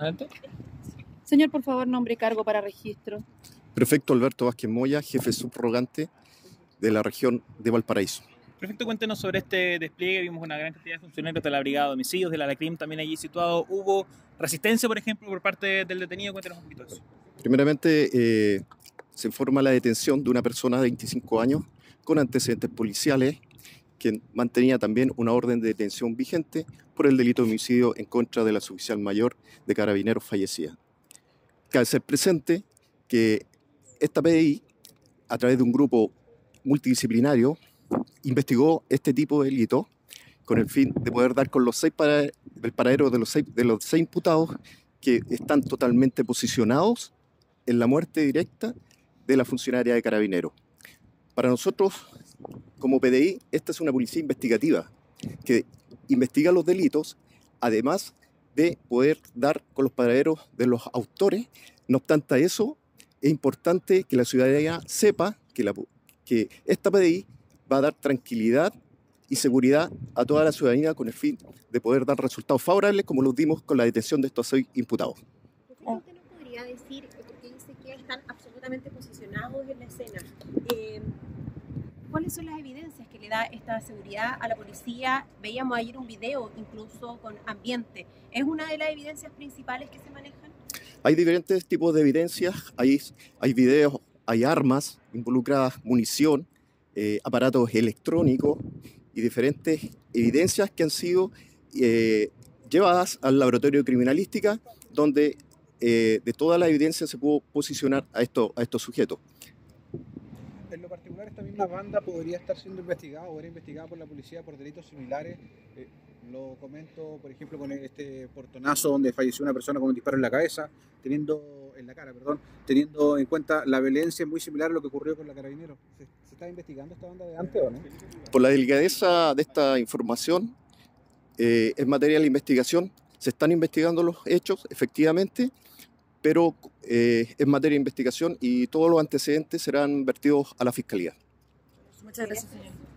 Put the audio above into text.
Adelante. Señor, por favor, nombre y cargo para registro. Prefecto Alberto Vázquez Moya, jefe subrogante de la región de Valparaíso. Prefecto, cuéntenos sobre este despliegue. Vimos una gran cantidad de funcionarios de la Brigada de Homicidios, de la LACRIM también allí situado. ¿Hubo resistencia, por ejemplo, por parte del detenido? Cuéntenos un poquito de eso. Primeramente, eh, se informa la detención de una persona de 25 años con antecedentes policiales que mantenía también una orden de detención vigente por el delito de homicidio en contra de la suboficial mayor de carabineros fallecida. Cabe ser presente que esta PDI, a través de un grupo multidisciplinario, investigó este tipo de delito con el fin de poder dar con los seis para, el paradero de los seis, de los seis imputados que están totalmente posicionados en la muerte directa de la funcionaria de carabineros. Para nosotros, como PDI, esta es una policía investigativa que investiga los delitos, además de poder dar con los paraderos de los autores. No obstante eso, es importante que la ciudadanía sepa que, la, que esta PDI va a dar tranquilidad y seguridad a toda la ciudadanía con el fin de poder dar resultados favorables como los dimos con la detención de estos seis imputados. ¿Usted nos podría decir, porque dice que están absolutamente posicionados en la escena, eh, cuáles son las evidencias que le da esta seguridad a la policía? Veíamos ayer un video incluso con ambiente. ¿Es una de las evidencias principales que se manejan? Hay diferentes tipos de evidencias, hay, hay videos, hay armas involucradas, munición, eh, aparatos electrónicos y diferentes evidencias que han sido eh, llevadas al laboratorio de criminalística, donde eh, de toda la evidencia se pudo posicionar a, esto, a estos sujetos. Particular, esta misma banda podría estar siendo investigada o era investigada por la policía por delitos similares. Eh, lo comento, por ejemplo, con este portonazo donde falleció una persona con un disparo en la cabeza, teniendo en la cara, perdón, teniendo en cuenta la violencia muy similar a lo que ocurrió con la carabinero. ¿Se, se está investigando esta banda de antes o no? Por la delicadeza de esta información, eh, en materia de investigación, se están investigando los hechos, efectivamente, pero eh, es materia de investigación y todos los antecedentes serán vertidos a la Fiscalía. Muchas gracias, señor.